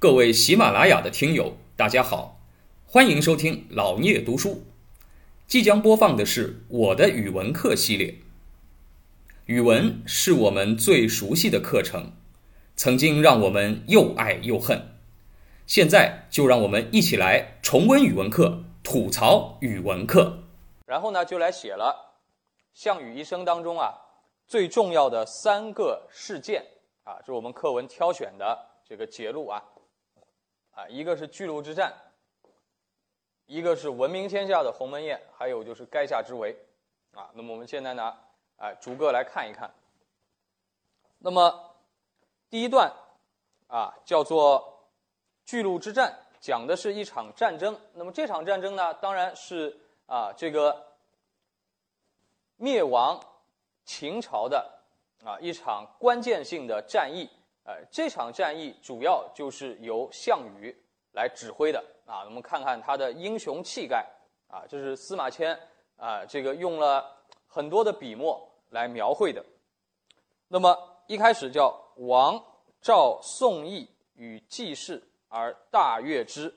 各位喜马拉雅的听友，大家好，欢迎收听老聂读书。即将播放的是我的语文课系列。语文是我们最熟悉的课程，曾经让我们又爱又恨。现在就让我们一起来重温语文课，吐槽语文课。然后呢，就来写了项羽一生当中啊最重要的三个事件啊，这是我们课文挑选的这个节录啊啊，一个是巨鹿之战，一个是闻名天下的鸿门宴，还有就是垓下之围啊。那么我们现在呢？哎，逐个来看一看。那么第一段啊，叫做巨鹿之战，讲的是一场战争。那么这场战争呢，当然是啊，这个灭亡秦朝的啊一场关键性的战役。呃，这场战役主要就是由项羽来指挥的啊。我们看看他的英雄气概啊，这是司马迁啊，这个用了很多的笔墨。来描绘的，那么一开始叫王赵宋义与季氏而大悦之，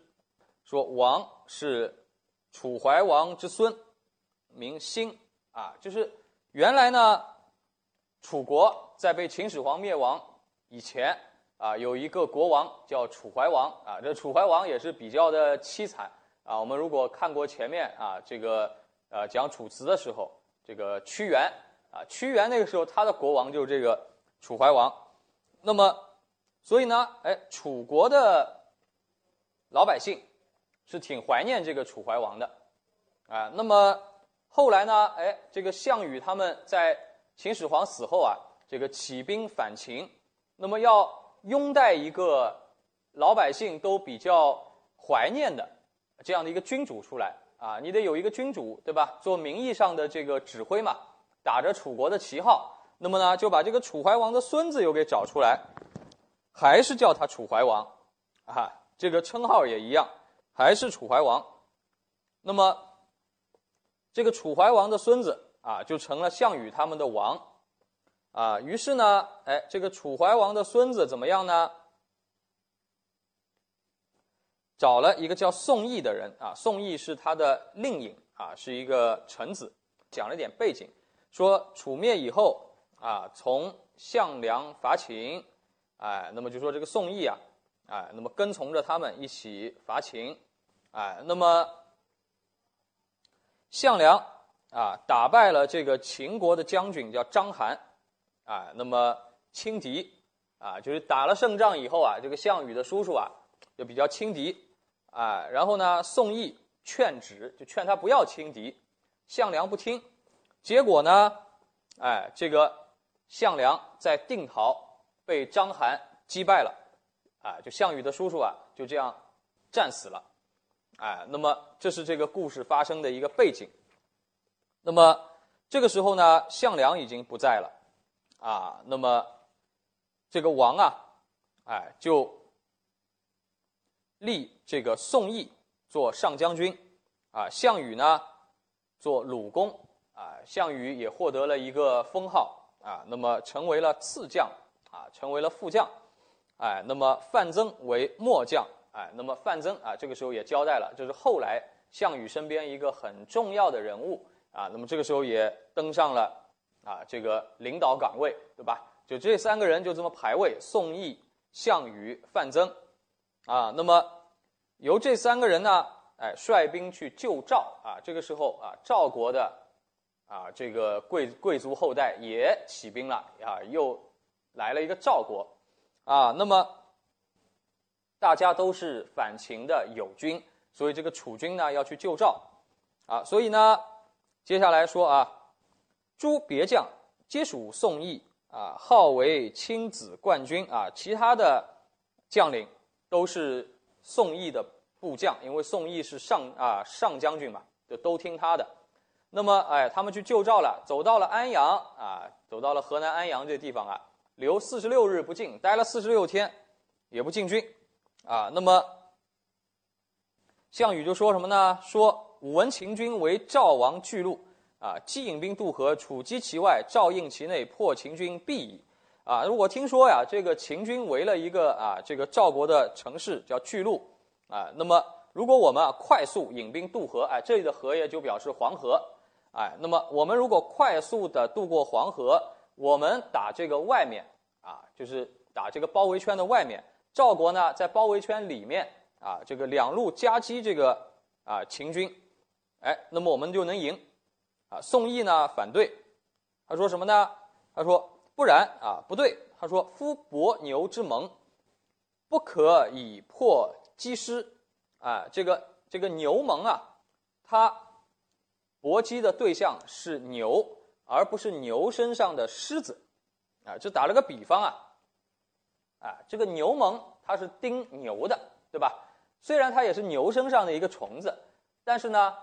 说王是楚怀王之孙，名兴啊，就是原来呢，楚国在被秦始皇灭亡以前啊，有一个国王叫楚怀王啊，这楚怀王也是比较的凄惨啊。我们如果看过前面啊，这个呃讲楚辞的时候，这个屈原。啊，屈原那个时候他的国王就是这个楚怀王，那么，所以呢，哎，楚国的老百姓是挺怀念这个楚怀王的，啊，那么后来呢，哎，这个项羽他们在秦始皇死后啊，这个起兵反秦，那么要拥戴一个老百姓都比较怀念的这样的一个君主出来啊，你得有一个君主对吧？做名义上的这个指挥嘛。打着楚国的旗号，那么呢，就把这个楚怀王的孙子又给找出来，还是叫他楚怀王，啊，这个称号也一样，还是楚怀王。那么，这个楚怀王的孙子啊，就成了项羽他们的王，啊，于是呢，哎，这个楚怀王的孙子怎么样呢？找了一个叫宋义的人啊，宋义是他的令尹啊，是一个臣子，讲了点背景。说楚灭以后啊，从项梁伐秦，哎，那么就说这个宋义啊，哎，那么跟从着他们一起伐秦，哎，那么项梁啊打败了这个秦国的将军叫章邯，啊，那么轻敌啊，就是打了胜仗以后啊，这个项羽的叔叔啊就比较轻敌，啊，然后呢，宋义劝止，就劝他不要轻敌，项梁不听。结果呢，哎，这个项梁在定陶被章邯击败了，啊，就项羽的叔叔啊，就这样战死了，哎，那么这是这个故事发生的一个背景。那么这个时候呢，项梁已经不在了，啊，那么这个王啊，哎，就立这个宋义做上将军，啊，项羽呢做鲁公。啊，项羽也获得了一个封号啊，那么成为了次将啊，成为了副将，哎，那么范增为末将，哎，那么范增啊，这个时候也交代了，就是后来项羽身边一个很重要的人物啊，那么这个时候也登上了啊这个领导岗位，对吧？就这三个人就这么排位：宋义、项羽、范增，啊，那么由这三个人呢，哎，率兵去救赵啊，这个时候啊，赵国的。啊，这个贵贵族后代也起兵了啊，又来了一个赵国，啊，那么大家都是反秦的友军，所以这个楚军呢要去救赵，啊，所以呢，接下来说啊，诸别将皆属宋义啊，号为亲子冠军啊，其他的将领都是宋义的部将，因为宋义是上啊上将军嘛，就都听他的。那么，哎，他们去救赵了，走到了安阳啊，走到了河南安阳这地方啊，留四十六日不进，待了四十六天，也不进军，啊，那么项羽就说什么呢？说武闻秦军为赵王巨鹿，啊，既引兵渡河，楚击其外，赵应其内，破秦军必矣。啊，我听说呀，这个秦军围了一个啊，这个赵国的城市叫巨鹿啊。那么，如果我们啊快速引兵渡河，哎，这里的河也就表示黄河，哎，那么我们如果快速的渡过黄河，我们打这个外面啊，就是打这个包围圈的外面，赵国呢在包围圈里面啊，这个两路夹击这个啊秦军，哎，那么我们就能赢啊。宋义呢反对，他说什么呢？他说。不然啊，不对。他说：“夫伯牛之盟，不可以破击师。”啊，这个这个牛盟啊，它搏击的对象是牛，而不是牛身上的狮子。啊，就打了个比方啊，啊，这个牛盟它是叮牛的，对吧？虽然它也是牛身上的一个虫子，但是呢，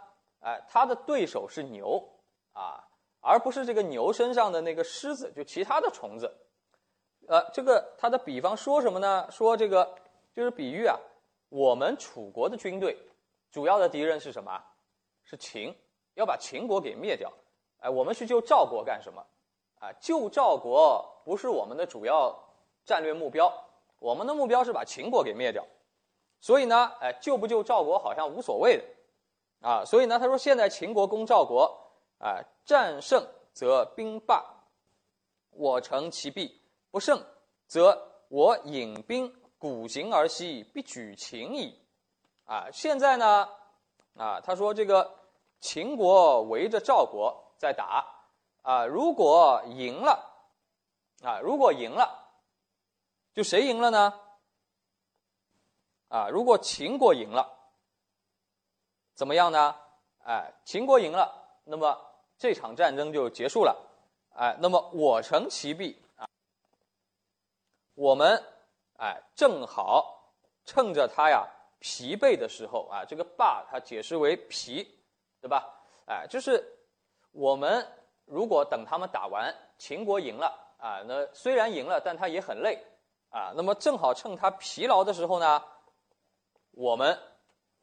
哎，它的对手是牛啊。而不是这个牛身上的那个虱子，就其他的虫子，呃，这个他的比方说什么呢？说这个就是比喻啊，我们楚国的军队主要的敌人是什么？是秦，要把秦国给灭掉。哎，我们去救赵国干什么？啊，救赵国不是我们的主要战略目标，我们的目标是把秦国给灭掉。所以呢，哎，救不救赵国好像无所谓的，啊，所以呢，他说现在秦国攻赵国。啊，战胜则兵罢，我乘其弊；不胜，则我引兵鼓行而西，必举秦矣。啊，现在呢，啊，他说这个秦国围着赵国在打，啊，如果赢了，啊，如果赢了，就谁赢了呢？啊，如果秦国赢了，怎么样呢？哎，秦国赢了，那么。这场战争就结束了，哎，那么我乘其弊啊，我们哎正好趁着他呀疲惫的时候啊，这个罢它解释为疲，对吧？哎，就是我们如果等他们打完，秦国赢了啊，那虽然赢了，但他也很累啊，那么正好趁他疲劳的时候呢，我们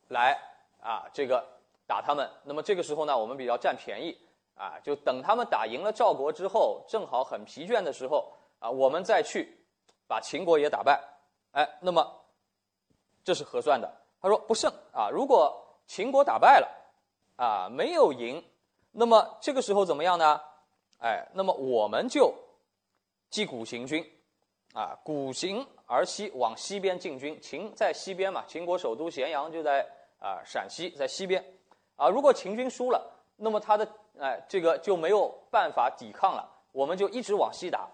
来啊这个打他们，那么这个时候呢，我们比较占便宜。啊，就等他们打赢了赵国之后，正好很疲倦的时候啊，我们再去把秦国也打败，哎，那么这是合算的。他说不胜啊，如果秦国打败了啊，没有赢，那么这个时候怎么样呢？哎，那么我们就击鼓行军啊，鼓行而西，往西边进军。秦在西边嘛，秦国首都咸阳就在啊陕西，在西边啊。如果秦军输了，那么他的哎，这个就没有办法抵抗了，我们就一直往西打，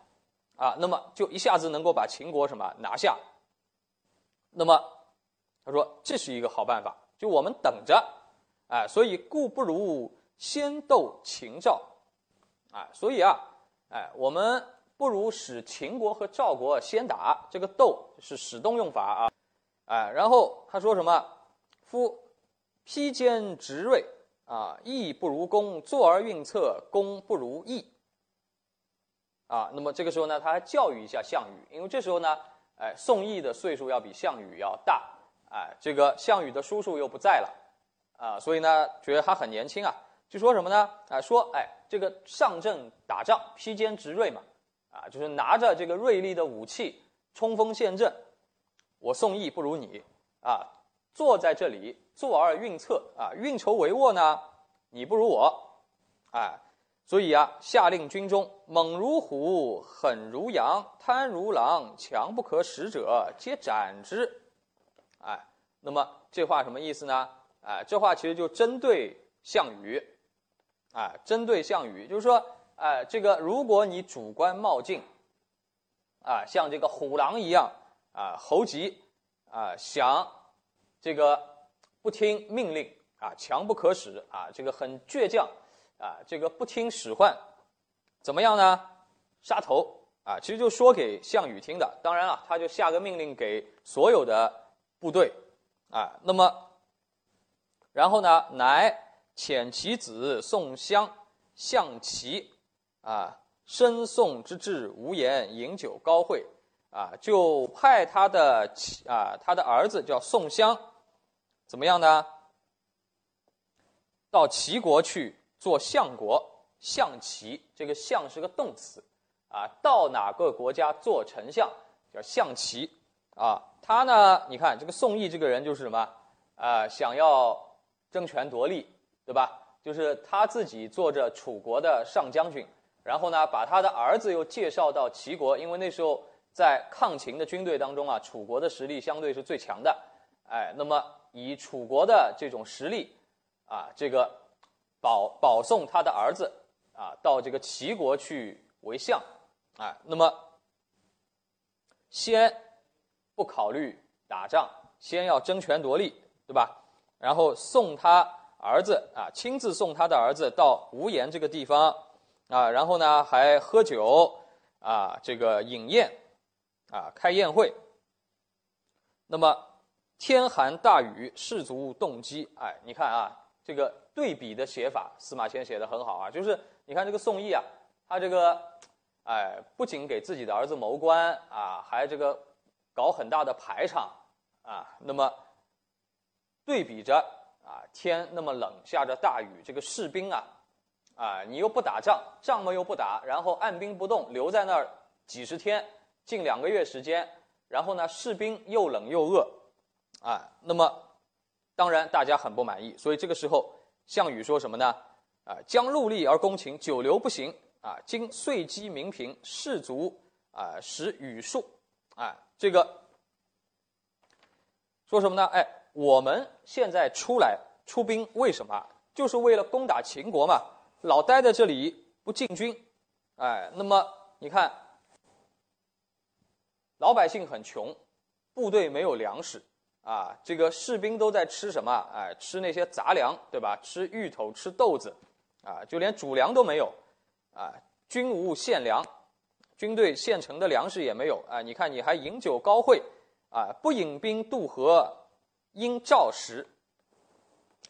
啊，那么就一下子能够把秦国什么拿下。那么他说这是一个好办法，就我们等着，哎，所以故不如先斗秦赵，啊，所以啊，哎，我们不如使秦国和赵国先打，这个斗是使动用法啊，哎，然后他说什么？夫披坚执锐。啊，义不如攻，坐而运策，攻不如义。啊，那么这个时候呢，他还教育一下项羽，因为这时候呢，哎，宋义的岁数要比项羽要大，哎，这个项羽的叔叔又不在了，啊，所以呢，觉得他很年轻啊，就说什么呢？啊，说，哎，这个上阵打仗，披坚执锐嘛，啊，就是拿着这个锐利的武器冲锋陷阵，我宋义不如你，啊。坐在这里，坐而运策啊，运筹帷幄呢，你不如我，哎，所以啊，下令军中猛如虎，狠如羊，贪如狼，强不可使者，皆斩之。哎，那么这话什么意思呢？哎，这话其实就针对项羽，哎，针对项羽，就是说，哎，这个如果你主观冒进，啊，像这个虎狼一样啊，猴急啊，想。这个不听命令啊，强不可使啊，这个很倔强啊，这个不听使唤，怎么样呢？杀头啊！其实就说给项羽听的。当然了，他就下个命令给所有的部队啊。那么，然后呢，乃遣其子宋襄向齐啊，申宋之至，无言饮酒高会啊，就派他的啊，他的儿子叫宋襄。怎么样呢？到齐国去做相国，象齐。这个“象”是个动词，啊，到哪个国家做丞相，叫相齐啊。他呢，你看这个宋义这个人就是什么啊？想要争权夺利，对吧？就是他自己做着楚国的上将军，然后呢，把他的儿子又介绍到齐国，因为那时候在抗秦的军队当中啊，楚国的实力相对是最强的。哎，那么以楚国的这种实力啊，这个保保送他的儿子啊到这个齐国去为相，啊，那么先不考虑打仗，先要争权夺利，对吧？然后送他儿子啊，亲自送他的儿子到无盐这个地方啊，然后呢还喝酒啊，这个饮宴啊，开宴会。那么。天寒大雨，士卒动机。哎，你看啊，这个对比的写法，司马迁写的很好啊。就是你看这个宋义啊，他这个，哎，不仅给自己的儿子谋官啊，还这个搞很大的排场啊。那么对比着啊，天那么冷，下着大雨，这个士兵啊，啊，你又不打仗，仗嘛又不打，然后按兵不动，留在那儿几十天，近两个月时间，然后呢，士兵又冷又饿。啊，那么当然大家很不满意，所以这个时候项羽说什么呢？啊，将戮力而攻秦，久留不行。啊，今岁积民贫，士卒啊，使羽数。啊，这个说什么呢？哎，我们现在出来出兵，为什么？就是为了攻打秦国嘛。老待在这里不进军，哎，那么你看，老百姓很穷，部队没有粮食。啊，这个士兵都在吃什么？哎，吃那些杂粮，对吧？吃芋头，吃豆子，啊，就连主粮都没有，啊，军无献粮，军队现成的粮食也没有，啊，你看你还饮酒高会，啊，不引兵渡河，因赵食，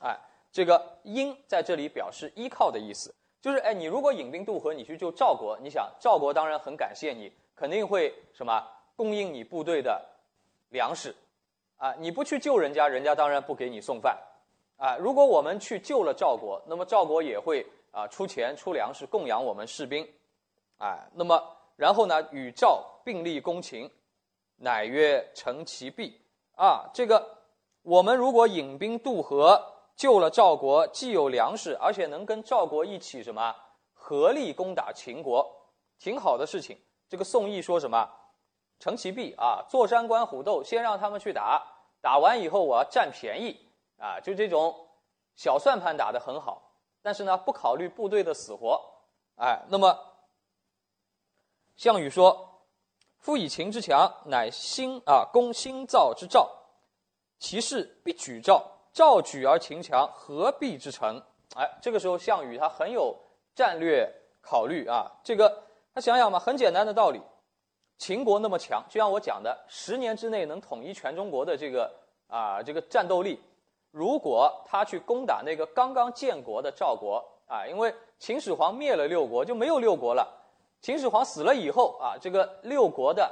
哎，这个因在这里表示依靠的意思，就是哎，你如果引兵渡河，你去救赵国，你想赵国当然很感谢你，肯定会什么供应你部队的粮食。啊，你不去救人家，人家当然不给你送饭，啊，如果我们去救了赵国，那么赵国也会啊出钱出粮食供养我们士兵，啊，那么然后呢，与赵并立攻秦，乃曰成其弊。啊，这个我们如果引兵渡河救了赵国，既有粮食，而且能跟赵国一起什么合力攻打秦国，挺好的事情。这个宋义说什么？成其弊啊！坐山观虎斗，先让他们去打，打完以后我要占便宜啊！就这种小算盘打得很好，但是呢，不考虑部队的死活。哎，那么项羽说：“夫以秦之强，乃新啊攻新造之赵，其势必举赵。赵举而秦强，何必之成？”哎，这个时候项羽他很有战略考虑啊！这个他想想嘛，很简单的道理。秦国那么强，就像我讲的，十年之内能统一全中国的这个啊这个战斗力，如果他去攻打那个刚刚建国的赵国啊，因为秦始皇灭了六国就没有六国了，秦始皇死了以后啊，这个六国的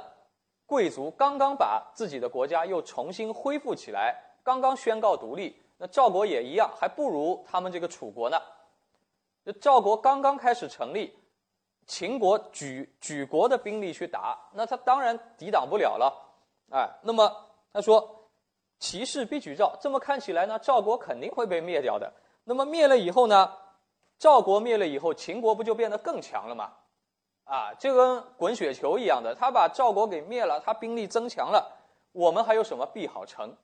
贵族刚刚把自己的国家又重新恢复起来，刚刚宣告独立，那赵国也一样，还不如他们这个楚国呢。这赵国刚刚开始成立。秦国举举国的兵力去打，那他当然抵挡不了了，哎，那么他说，其势必举赵，这么看起来呢，赵国肯定会被灭掉的。那么灭了以后呢，赵国灭了以后，秦国不就变得更强了吗？啊，就跟滚雪球一样的，他把赵国给灭了，他兵力增强了，我们还有什么必好成？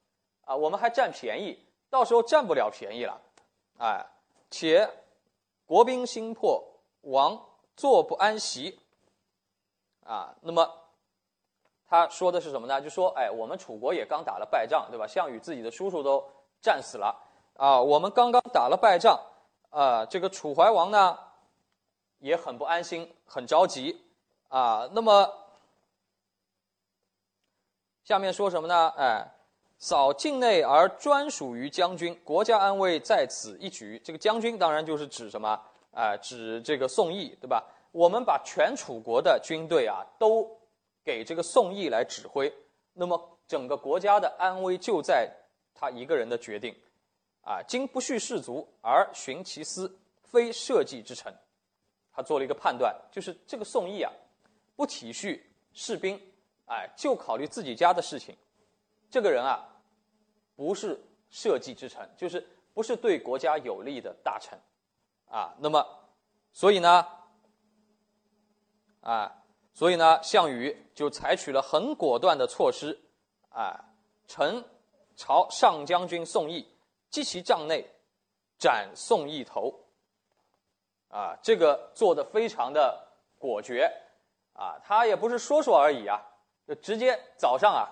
啊，我们还占便宜，到时候占不了便宜了，哎，且国兵心破，亡。坐不安席，啊，那么他说的是什么呢？就说，哎，我们楚国也刚打了败仗，对吧？项羽自己的叔叔都战死了，啊，我们刚刚打了败仗，啊，这个楚怀王呢也很不安心，很着急，啊，那么下面说什么呢？哎，扫境内而专属于将军，国家安危在此一举。这个将军当然就是指什么？啊，指这个宋义，对吧？我们把全楚国的军队啊，都给这个宋义来指挥，那么整个国家的安危就在他一个人的决定。啊，今不恤士卒而寻其私，非社稷之臣。他做了一个判断，就是这个宋义啊，不体恤士兵，哎，就考虑自己家的事情，这个人啊，不是社稷之臣，就是不是对国家有利的大臣，啊，那么，所以呢，啊，所以呢，项羽就采取了很果断的措施，啊，臣朝上将军宋义击其帐内，斩宋义头，啊，这个做的非常的果决，啊，他也不是说说而已啊，就直接早上啊，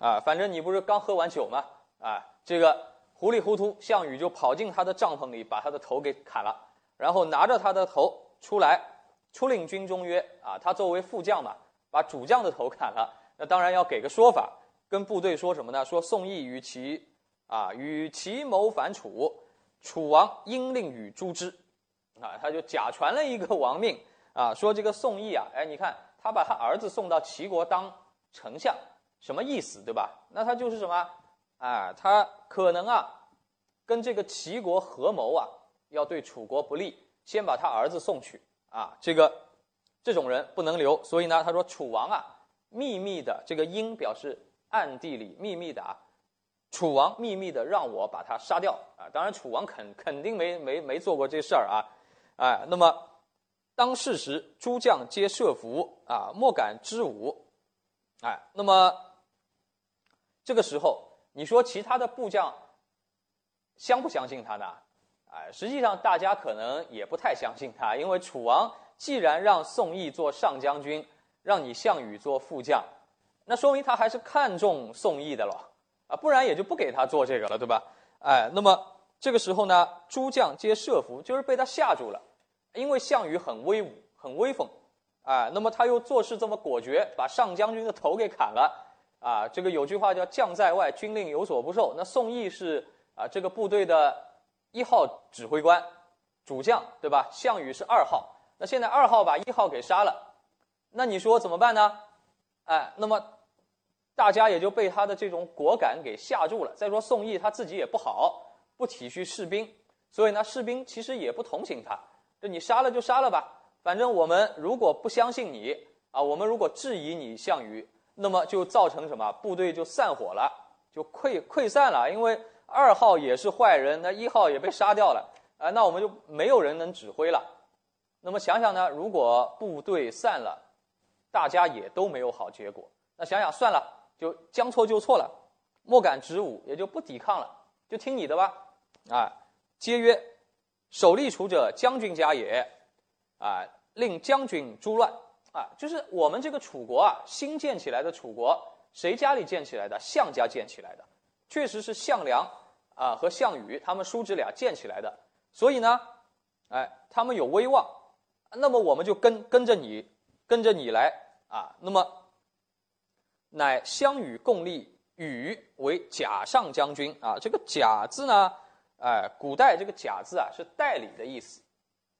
啊，反正你不是刚喝完酒吗？啊，这个糊里糊涂，项羽就跑进他的帐篷里，把他的头给砍了，然后拿着他的头出来，出令军中曰：啊，他作为副将嘛，把主将的头砍了，那当然要给个说法，跟部队说什么呢？说宋义与其啊与其谋反楚，楚王应令与诛之，啊，他就假传了一个王命啊，说这个宋义啊，哎，你看他把他儿子送到齐国当丞相，什么意思，对吧？那他就是什么？啊，他可能啊，跟这个齐国合谋啊，要对楚国不利，先把他儿子送去啊。这个这种人不能留，所以呢，他说楚王啊，秘密的这个应表示暗地里秘密的啊，楚王秘密的让我把他杀掉啊。当然，楚王肯肯定没没没做过这事儿啊。哎，那么当事时，诸将皆设伏啊，莫敢知吾。哎，那么这个时候。你说其他的部将相不相信他呢？哎，实际上大家可能也不太相信他，因为楚王既然让宋义做上将军，让你项羽做副将，那说明他还是看重宋义的了啊，不然也就不给他做这个了，对吧？哎，那么这个时候呢，诸将皆设伏，就是被他吓住了，因为项羽很威武，很威风，啊，那么他又做事这么果决，把上将军的头给砍了。啊，这个有句话叫“将在外，军令有所不受”。那宋义是啊，这个部队的一号指挥官、主将，对吧？项羽是二号。那现在二号把一号给杀了，那你说怎么办呢？哎，那么大家也就被他的这种果敢给吓住了。再说宋义他自己也不好，不体恤士兵，所以呢，士兵其实也不同情他。就你杀了就杀了吧，反正我们如果不相信你啊，我们如果质疑你项羽。那么就造成什么？部队就散伙了，就溃溃散了。因为二号也是坏人，那一号也被杀掉了，啊，那我们就没有人能指挥了。那么想想呢，如果部队散了，大家也都没有好结果。那想想算了，就将错就错了，莫敢直武，也就不抵抗了，就听你的吧。啊，皆曰：守立楚者，将军家也。啊，令将军诛乱。啊，就是我们这个楚国啊，新建起来的楚国，谁家里建起来的？项家建起来的，确实是项梁啊和项羽他们叔侄俩建起来的。所以呢，哎，他们有威望，那么我们就跟跟着你，跟着你来啊。那么，乃项羽共立羽为假上将军啊。这个假字呢，哎，古代这个假字啊是代理的意思，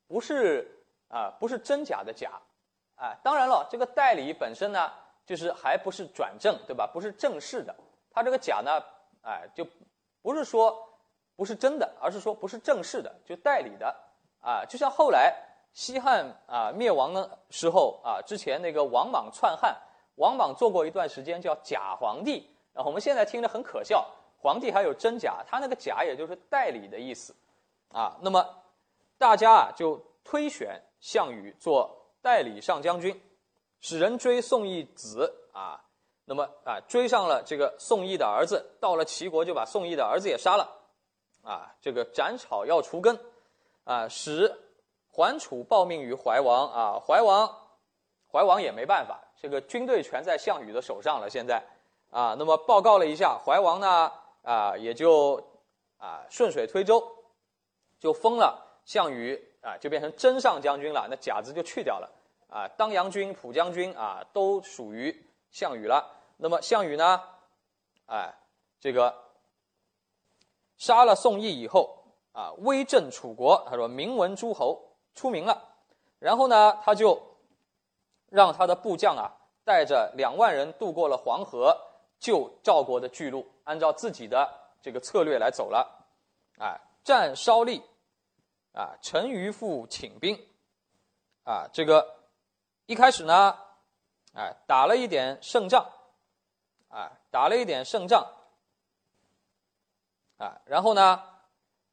不是啊，不是真假的假。啊，当然了，这个代理本身呢，就是还不是转正，对吧？不是正式的。他这个假呢，哎，就不是说不是真的，而是说不是正式的，就代理的。啊，就像后来西汉啊灭亡的时候啊，之前那个王莽篡汉，王莽做过一段时间叫假皇帝，啊我们现在听着很可笑，皇帝还有真假，他那个假也就是代理的意思。啊，那么大家啊就推选项羽做。代理上将军，使人追宋义子啊，那么啊追上了这个宋义的儿子，到了齐国就把宋义的儿子也杀了，啊，这个斩草要除根，啊，使桓楚报命于怀王啊，怀王，怀王也没办法，这个军队全在项羽的手上了，现在啊，那么报告了一下，怀王呢啊也就啊顺水推舟，就封了项羽。啊，就变成真上将军了，那甲字就去掉了啊。当阳君、蒲将军啊，都属于项羽了。那么项羽呢，哎，这个杀了宋义以后啊，威震楚国，他说名闻诸侯，出名了。然后呢，他就让他的部将啊，带着两万人渡过了黄河，救赵国的巨鹿，按照自己的这个策略来走了。哎，战稍利。啊，陈余父请兵，啊，这个一开始呢，哎，打了一点胜仗，啊，打了一点胜仗，啊，然后呢，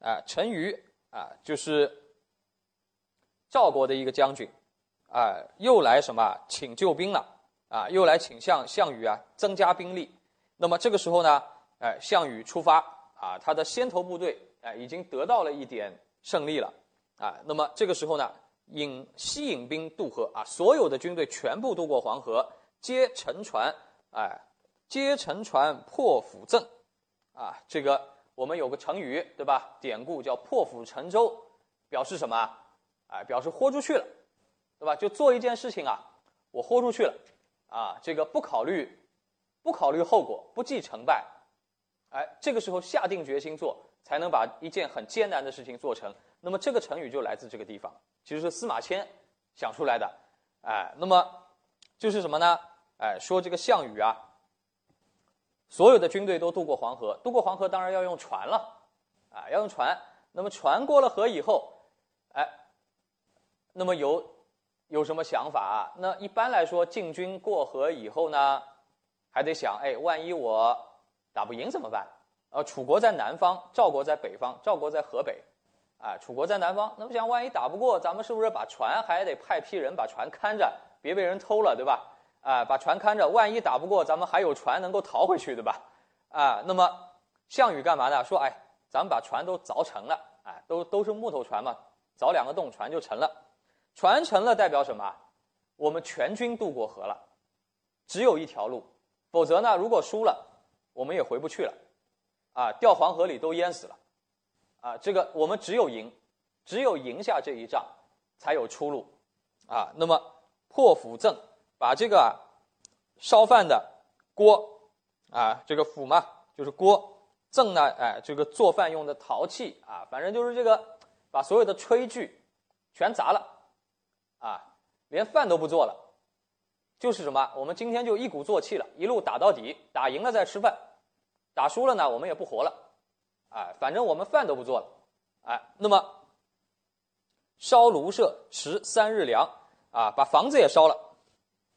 啊，陈馀啊，就是赵国的一个将军，啊，又来什么请救兵了，啊，又来请项项羽啊增加兵力。那么这个时候呢，哎，项羽出发，啊，他的先头部队哎已经得到了一点胜利了，啊，那么这个时候呢。引西引兵渡河啊，所有的军队全部渡过黄河，皆乘船，哎，皆乘船破釜阵，啊，这个我们有个成语对吧？典故叫破釜沉舟，表示什么？哎，表示豁出去了，对吧？就做一件事情啊，我豁出去了，啊，这个不考虑，不考虑后果，不计成败，哎，这个时候下定决心做，才能把一件很艰难的事情做成。那么这个成语就来自这个地方。其实是司马迁想出来的，哎，那么就是什么呢？哎，说这个项羽啊，所有的军队都渡过黄河，渡过黄河当然要用船了，啊，要用船。那么船过了河以后，哎，那么有有什么想法啊？那一般来说，进军过河以后呢，还得想，哎，万一我打不赢怎么办？呃，楚国在南方，赵国在北方，赵国在河北。啊，楚国在南方，那么想，万一打不过，咱们是不是把船还得派批人把船看着，别被人偷了，对吧？啊，把船看着，万一打不过，咱们还有船能够逃回去，对吧？啊，那么项羽干嘛呢？说，哎，咱们把船都凿沉了，哎，都都是木头船嘛，凿两个洞，船就成了。船成了代表什么？我们全军渡过河了，只有一条路，否则呢，如果输了，我们也回不去了，啊，掉黄河里都淹死了。啊，这个我们只有赢，只有赢下这一仗，才有出路，啊，那么破釜阵，把这个烧饭的锅，啊，这个釜嘛就是锅，阵呢，哎，这个做饭用的陶器啊，反正就是这个，把所有的炊具全砸了，啊，连饭都不做了，就是什么，我们今天就一鼓作气了，一路打到底，打赢了再吃饭，打输了呢，我们也不活了。哎，反正我们饭都不做了，哎，那么烧炉舍持三日粮，啊，把房子也烧了，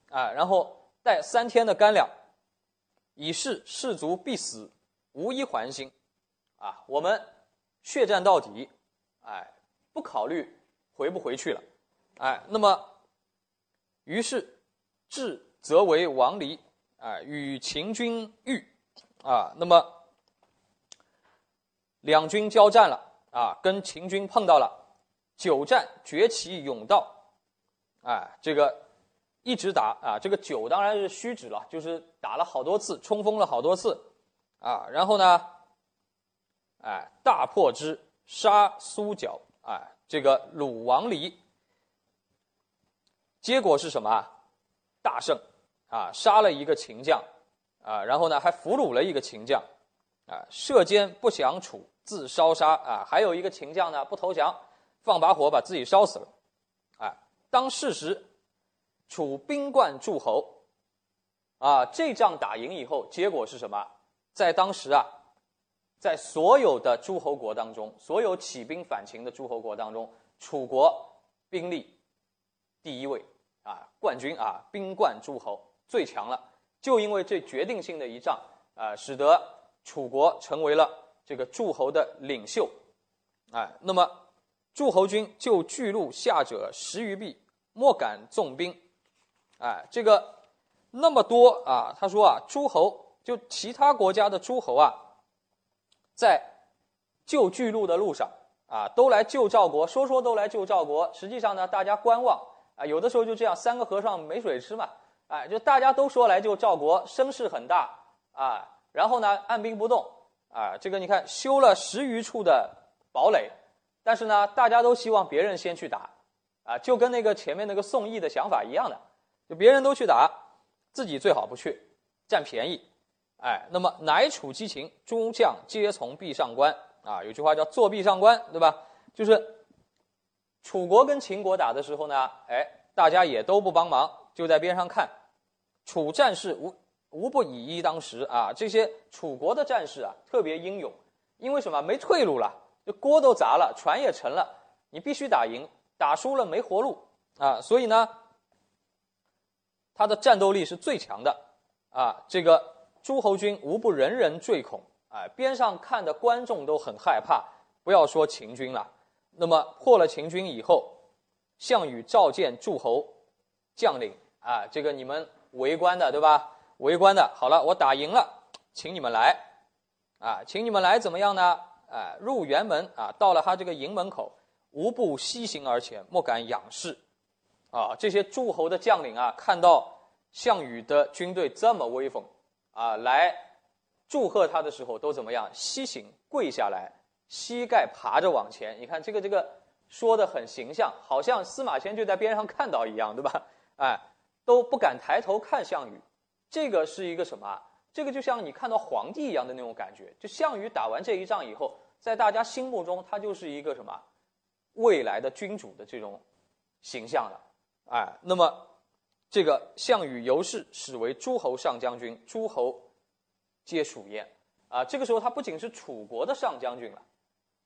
啊，然后带三天的干粮，以示士卒必死，无一还心，啊，我们血战到底，哎，不考虑回不回去了，哎，那么于是至则为王离，啊，与秦军遇，啊，那么。两军交战了啊，跟秦军碰到了，久战崛起甬道，哎，这个一直打啊，这个久当然是虚指了，就是打了好多次，冲锋了好多次，啊，然后呢，哎，大破之，杀苏角，哎，这个鲁王离，结果是什么？大胜啊，杀了一个秦将，啊，然后呢还俘虏了一个秦将，啊，射箭不降楚。自烧杀啊，还有一个秦将呢，不投降，放把火把自己烧死了，啊，当事实，楚兵冠诸侯，啊，这仗打赢以后，结果是什么？在当时啊，在所有的诸侯国当中，所有起兵反秦的诸侯国当中，楚国兵力第一位啊，冠军啊，兵冠诸侯最强了，就因为这决定性的一仗啊，使得楚国成为了。这个诸侯的领袖，哎，那么诸侯军就巨鹿下者十余臂，莫敢纵兵，哎，这个那么多啊，他说啊，诸侯就其他国家的诸侯啊，在救巨鹿的路上啊，都来救赵国，说说都来救赵国，实际上呢，大家观望。啊，有的时候就这样，三个和尚没水吃嘛，哎，就大家都说来救赵国，声势很大。啊，然后呢，按兵不动。啊，这个你看修了十余处的堡垒，但是呢，大家都希望别人先去打，啊，就跟那个前面那个宋义的想法一样的，就别人都去打，自己最好不去，占便宜。哎，那么乃楚击秦，诸将皆从壁上观。啊，有句话叫坐壁上观，对吧？就是楚国跟秦国打的时候呢，哎，大家也都不帮忙，就在边上看。楚战士无。无不以一当十啊！这些楚国的战士啊，特别英勇，因为什么？没退路了，这锅都砸了，船也沉了，你必须打赢，打输了没活路啊！所以呢，他的战斗力是最强的啊。这个诸侯军无不人人坠恐，哎，边上看的观众都很害怕，不要说秦军了。那么破了秦军以后，项羽召见诸侯将领啊，这个你们围观的对吧？围观的，好了，我打赢了，请你们来，啊，请你们来怎么样呢？哎，入辕门啊，到了他这个营门口，无不西行而前，莫敢仰视。啊，这些诸侯的将领啊，看到项羽的军队这么威风，啊，来祝贺他的时候，都怎么样？西行，跪下来，膝盖爬着往前。你看这个这个说的很形象，好像司马迁就在边上看到一样，对吧？哎，都不敢抬头看项羽。这个是一个什么？这个就像你看到皇帝一样的那种感觉。就项羽打完这一仗以后，在大家心目中，他就是一个什么未来的君主的这种形象了。哎，那么这个项羽由是始为诸侯上将军，诸侯皆属焉。啊，这个时候他不仅是楚国的上将军了，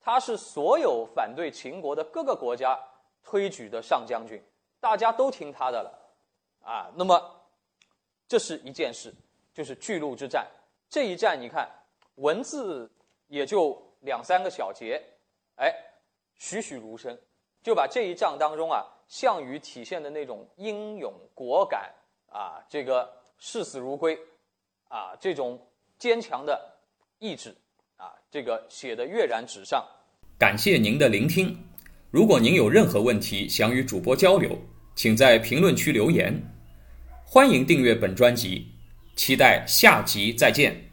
他是所有反对秦国的各个国家推举的上将军，大家都听他的了。啊，那么。这是一件事，就是巨鹿之战。这一战，你看文字也就两三个小节，哎，栩栩如生，就把这一仗当中啊，项羽体现的那种英勇果敢啊，这个视死如归啊，这种坚强的意志啊，这个写的跃然纸上。感谢您的聆听。如果您有任何问题想与主播交流，请在评论区留言。欢迎订阅本专辑，期待下集再见。